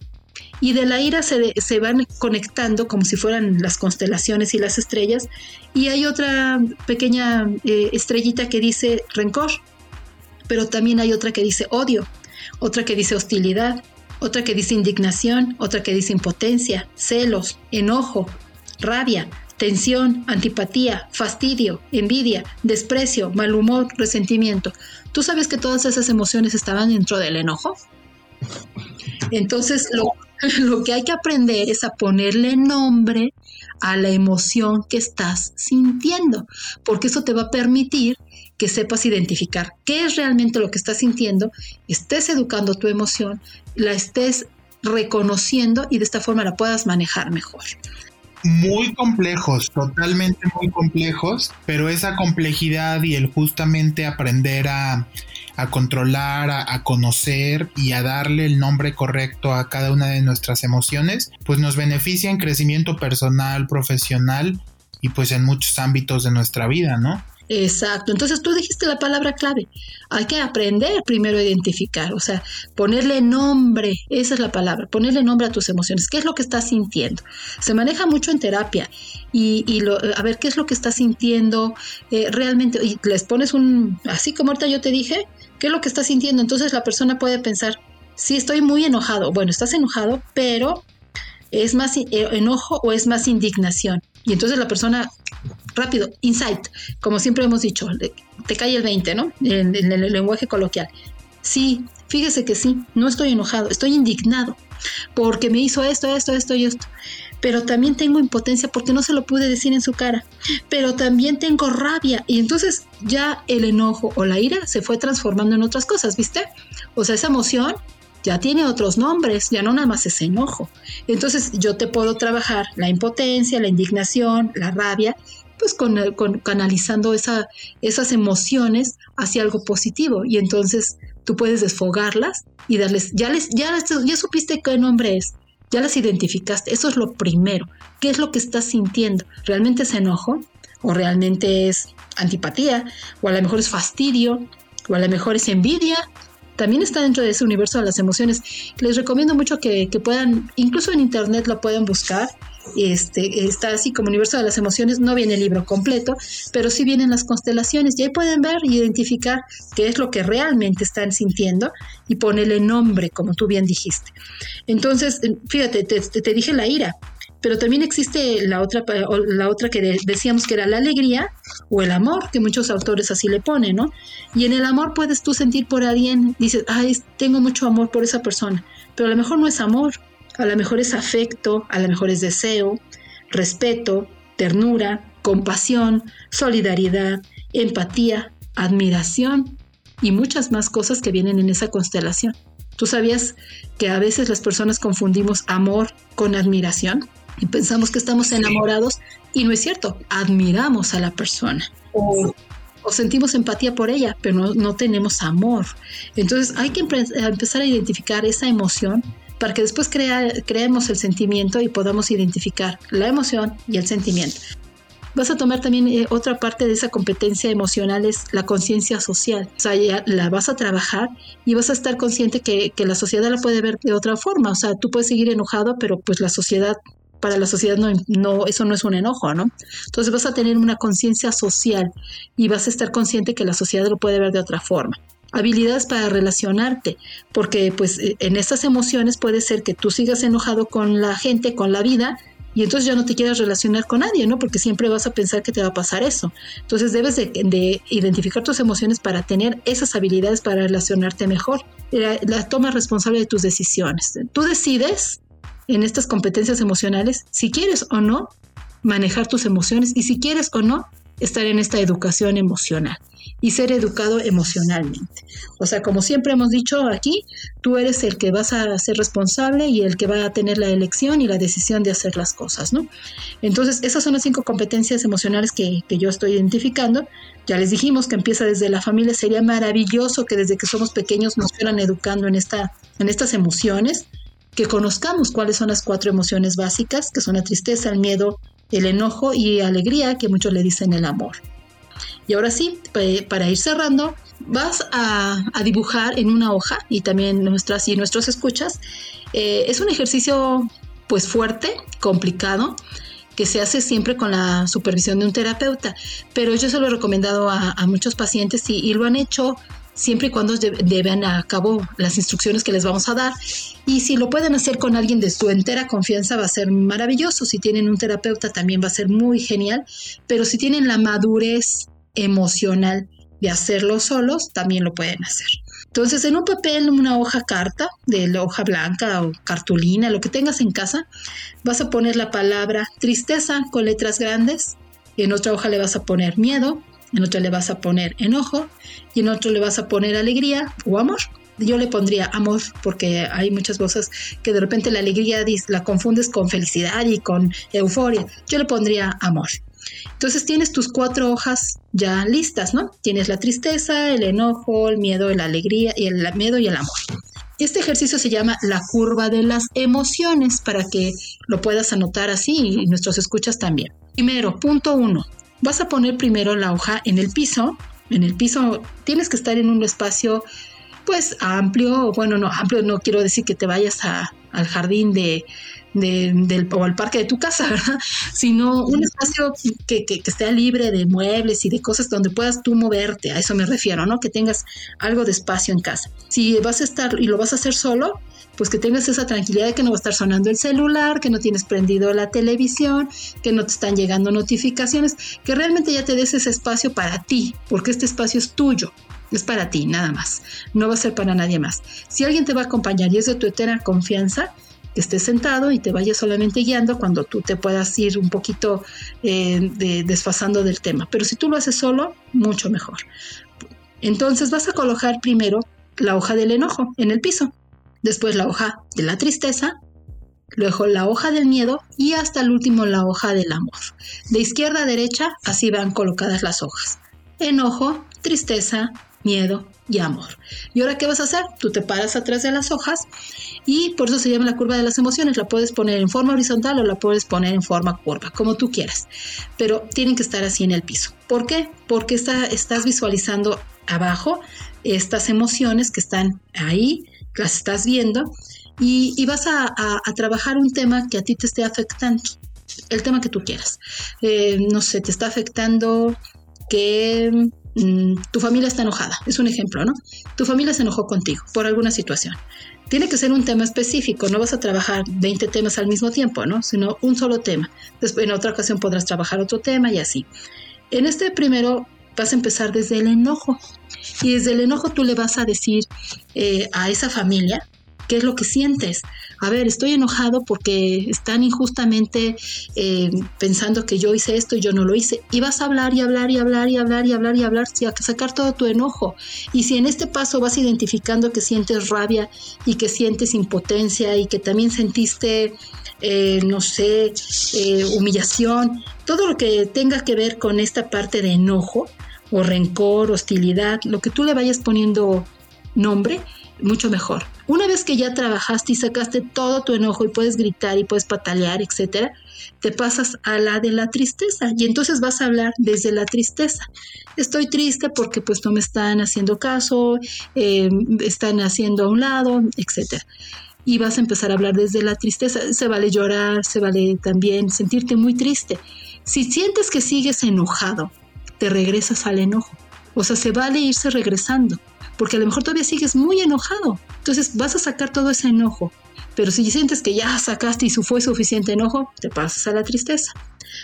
Y de la ira se, se, van conectando como si fueran las constelaciones y las estrellas. Y hay otra pequeña eh, estrellita que dice rencor, pero también hay otra que dice odio, otra que dice hostilidad, otra que dice indignación, otra que dice impotencia, celos, enojo, rabia, tensión, antipatía, fastidio, envidia, desprecio, mal humor, resentimiento. ¿Tú sabes que todas esas emociones estaban dentro del enojo? Entonces, lo, lo, que hay que aprender es a ponerle nombre a la emoción que estás sintiendo, porque eso te va a permitir que sepas identificar qué es realmente lo que estás sintiendo, estés educando tu emoción, la estés reconociendo y de esta forma la puedas manejar mejor. Muy complejos, totalmente muy complejos, pero esa complejidad y el justamente aprender a, controlar, a, a, conocer y a darle el nombre correcto a cada una de nuestras emociones, pues nos beneficia en crecimiento personal, profesional y pues en muchos ámbitos de nuestra vida, ¿no? Exacto. Entonces tú dijiste la palabra clave. Hay que aprender primero a identificar, o sea, ponerle nombre, esa es la palabra, ponerle nombre a tus emociones. ¿Qué es lo que estás sintiendo? Se maneja mucho en terapia y, lo, a ver qué es lo que estás sintiendo eh, realmente. Y les pones un, así como ahorita yo te dije, ¿qué es lo que estás sintiendo? Entonces la persona puede pensar, sí, estoy muy enojado. Bueno, estás enojado, pero es más eh, enojo o es más indignación. Y entonces la persona rápido, insight, como siempre hemos dicho, te cae el 20, ¿no? En, el lenguaje coloquial. Sí, fíjese que sí, no estoy enojado, estoy indignado porque me hizo esto, esto, esto y esto. Pero también tengo impotencia porque no se lo pude decir en su cara. Pero también tengo rabia. Y entonces ya el enojo o la ira se fue transformando en otras cosas, ¿viste? O sea, esa emoción ya tiene otros nombres, ya no nada más es enojo. Entonces yo te puedo trabajar la impotencia, la indignación, la rabia, pues con, canalizando esa, esas emociones hacia algo positivo y entonces tú puedes desfogarlas y darles, ya les, ya, ya supiste qué nombre es, Ya las identificaste, eso es lo primero. ¿Qué es lo que estás sintiendo? ¿Realmente es enojo? ¿O realmente es antipatía? ¿O a lo mejor es fastidio? ¿O a lo mejor es envidia? También está dentro de ese universo de las emociones. Les recomiendo mucho que, que puedan, incluso en internet lo puedan buscar este, está así como universo de las emociones, no viene el libro completo, pero sí vienen las constelaciones y ahí pueden ver y identificar qué es lo que realmente están sintiendo y ponerle nombre, como tú bien dijiste. Entonces, fíjate, te, dije la ira, pero también existe la otra, la otra que decíamos que era la alegría o el amor, que muchos autores así le ponen, ¿no? Y en el amor puedes tú sentir por alguien, dices, ay, tengo mucho amor por esa persona, pero a lo mejor no es amor, a lo mejor es afecto, a lo mejor es deseo, respeto, ternura, compasión, solidaridad, empatía, admiración y muchas más cosas que vienen en esa constelación. ¿Tú sabías que a veces las personas confundimos amor con admiración? Y pensamos que estamos enamorados y no es cierto, admiramos a la persona. O, sentimos empatía por ella, pero no, no tenemos amor. Entonces hay que empezar a identificar esa emoción para que después creemos el sentimiento y podamos identificar la emoción y el sentimiento. Vas a tomar también eh, otra parte de esa competencia emocional, es la conciencia social. O sea, ya la vas a trabajar y vas a estar consciente que, la sociedad la puede ver de otra forma. O sea, tú puedes seguir enojado, pero pues la sociedad para la sociedad no, no, eso no es un enojo, ¿no? Entonces vas a tener una conciencia social y vas a estar consciente que la sociedad lo puede ver de otra forma habilidades para relacionarte, porque pues e, en estas emociones puede ser que tú sigas enojado con la gente, con la vida, y entonces ya no te quieras relacionar con nadie, ¿no? Porque siempre vas a pensar que te va a pasar eso. Entonces debes de, identificar tus emociones para tener esas habilidades para relacionarte mejor. La, la, toma responsable de tus decisiones. Tú decides en estas competencias emocionales si quieres o no manejar tus emociones y si quieres o no estar en esta educación emocional y ser educado emocionalmente. O sea, como siempre hemos dicho aquí, tú eres el que vas a ser responsable y el que va a tener la elección y la decisión de hacer las cosas, ¿no? Entonces, esas son las cinco competencias emocionales que, que yo estoy identificando. Ya les dijimos que empieza desde la familia. Sería maravilloso que desde que somos pequeños nos fueran educando en, esta, en estas emociones, que conozcamos cuáles son las cuatro emociones básicas, que son la tristeza, el miedo, el enojo y alegría, que muchos le dicen el amor. Y ahora sí, para ir cerrando, vas a, dibujar en una hoja y también nuestras y nuestros escuchas. Eh, es un ejercicio pues fuerte, complicado, que se hace siempre con la supervisión de un terapeuta, pero yo se lo he recomendado a, muchos pacientes y, lo han hecho siempre y cuando deben a cabo las instrucciones que les vamos a dar. Y si lo pueden hacer con alguien de su entera confianza va a ser maravilloso. Si tienen un terapeuta también va a ser muy genial. Pero si tienen la madurez emocional de hacerlo solos, también lo pueden hacer. Entonces, en un papel, una hoja carta, de la hoja blanca o cartulina, lo que tengas en casa, vas a poner la palabra tristeza con letras grandes. En otra hoja le vas a poner miedo, en otra le vas a poner enojo y en otro le vas a poner alegría o amor. Yo le pondría amor porque hay muchas cosas que de repente la alegría la confundes con felicidad y con euforia. Yo le pondría amor. Entonces tienes tus cuatro hojas ya listas, ¿no? Tienes la tristeza, el enojo, el miedo, la alegría y el miedo y el amor. Este ejercicio se llama la curva de las emociones para que lo puedas anotar así y nuestros escuchas también. Primero, punto uno, vas a poner primero la hoja en el piso. En el piso tienes que estar en un espacio pues amplio, bueno, no, amplio no quiero decir que te vayas al jardín de, del, o al parque de tu casa, ¿verdad? Sino un espacio que, que, que, esté libre de muebles y de cosas donde puedas tú moverte, a eso me refiero, ¿no? Que tengas algo de espacio en casa. Si vas a estar y lo vas a hacer solo, pues que tengas esa tranquilidad de que no va a estar sonando el celular, que no tienes prendido la televisión, que no te están llegando notificaciones, que realmente ya te des ese espacio para ti, porque este espacio es tuyo. Es para ti, nada más. No va a ser para nadie más. Si alguien te va a acompañar y es de tu eterna confianza, que estés sentado y te vayas solamente guiando cuando tú te puedas ir un poquito eh, desfasando del tema. Pero si tú lo haces solo, mucho mejor. Entonces vas a colocar primero la hoja del enojo en el piso después la hoja de la tristeza, luego la hoja del miedo y hasta el último la hoja del amor. De izquierda a derecha así van colocadas las hojas. Enojo, tristeza, miedo y amor. ¿Y ahora qué vas a hacer? Tú te paras atrás de las hojas y por eso se llama la curva de las emociones. La puedes poner en forma horizontal o la puedes poner en forma curva, como tú quieras. Pero tienen que estar así en el piso. ¿Por qué? Porque estás visualizando abajo estas emociones que están ahí, las estás viendo y, vas a, trabajar un tema que a ti te esté afectando, el tema que tú quieras. Eh, no sé, te está afectando que mm, tu familia está enojada, es un ejemplo, ¿no? Tu familia se enojó contigo por alguna situación. Tiene que ser un tema específico, no vas a trabajar 20 temas al mismo tiempo, ¿no? Sino un solo tema. Después en otra ocasión podrás trabajar otro tema y así. En este primero vas a empezar desde el enojo. Y desde el enojo tú le vas a decir eh, a esa familia qué es lo que sientes. A ver, estoy enojado porque están injustamente eh, pensando que yo hice esto y yo no lo hice. Y vas a hablar y hablar y hablar y hablar y hablar y hablar, y sacar todo tu enojo. Y si en este paso vas identificando que sientes rabia y que sientes impotencia y que también sentiste eh, no sé, humillación, todo lo que tenga que ver con esta parte de enojo, o rencor, hostilidad, lo que tú le vayas poniendo nombre, mucho mejor. Una vez que ya trabajaste y sacaste todo tu enojo y puedes gritar y puedes patalear, etcétera, te pasas a la de la tristeza y entonces vas a hablar desde la tristeza. Estoy triste porque pues no me están haciendo caso, eh, están haciendo a un lado, etcétera. Y vas a empezar a hablar desde la tristeza. Se vale llorar, se vale también sentirte muy triste. Si sientes que sigues enojado, te regresas al enojo. O sea, se vale irse regresando, porque a lo mejor todavía sigues muy enojado. Entonces vas a sacar todo ese enojo. Pero si sientes que ya sacaste y fue suficiente enojo, te pasas a la tristeza.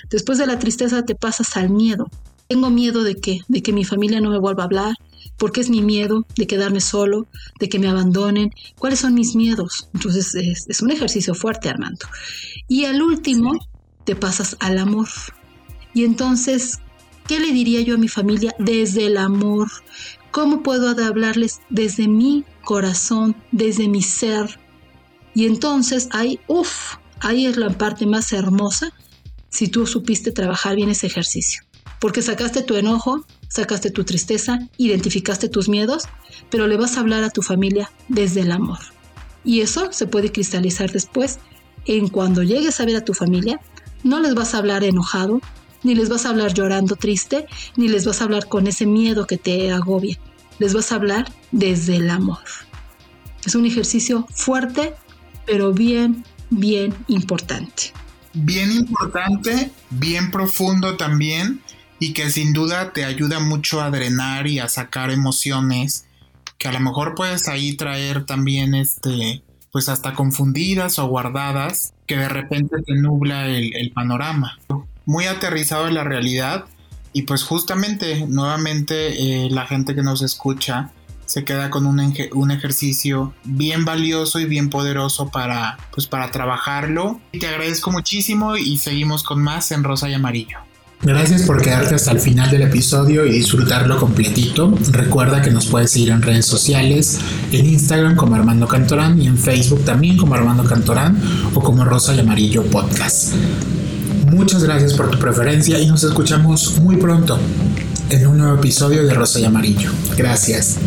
Después de la tristeza te pasas al miedo. Tengo miedo de que, de que mi familia no me vuelva a hablar, porque es mi miedo de quedarme solo, de que me abandonen, cuáles son mis miedos. Entonces es, es un ejercicio fuerte, Armando. Y al último, te pasas al amor. Y entonces, ¿Qué le diría yo a mi familia desde el amor? ¿Cómo puedo hablarles desde mi corazón, desde mi ser? Y entonces ahí, uff, ahí es la parte más hermosa si tú supiste trabajar bien ese ejercicio. Porque sacaste tu enojo, sacaste tu tristeza, identificaste tus miedos, pero le vas a hablar a tu familia desde el amor. Y eso se puede cristalizar después en cuando llegues a ver a tu familia, no les vas a hablar enojado, ni les vas a hablar llorando triste, ni les vas a hablar con ese miedo que te agobia. Les vas a hablar desde el amor. Es un ejercicio fuerte, pero bien, bien importante. Bien importante, bien profundo también, y que sin duda te ayuda mucho a drenar y a sacar emociones que a lo mejor puedes ahí traer también este pues hasta confundidas o guardadas que de repente te nubla el, el panorama muy aterrizado en la realidad y pues justamente nuevamente eh, la gente que nos escucha se queda con un, un, ejercicio bien valioso y bien poderoso para pues para trabajarlo. Te agradezco muchísimo y seguimos con más en Rosa y Amarillo. Gracias por quedarte hasta el final del episodio y disfrutarlo completito. Recuerda que nos puedes seguir en redes sociales, en Instagram como Armando Cantorán y en Facebook también como Armando Cantorán o como Rosa y Amarillo Podcast. Muchas gracias por tu preferencia y nos escuchamos muy pronto en un nuevo episodio de Rosa y Amarillo. Gracias.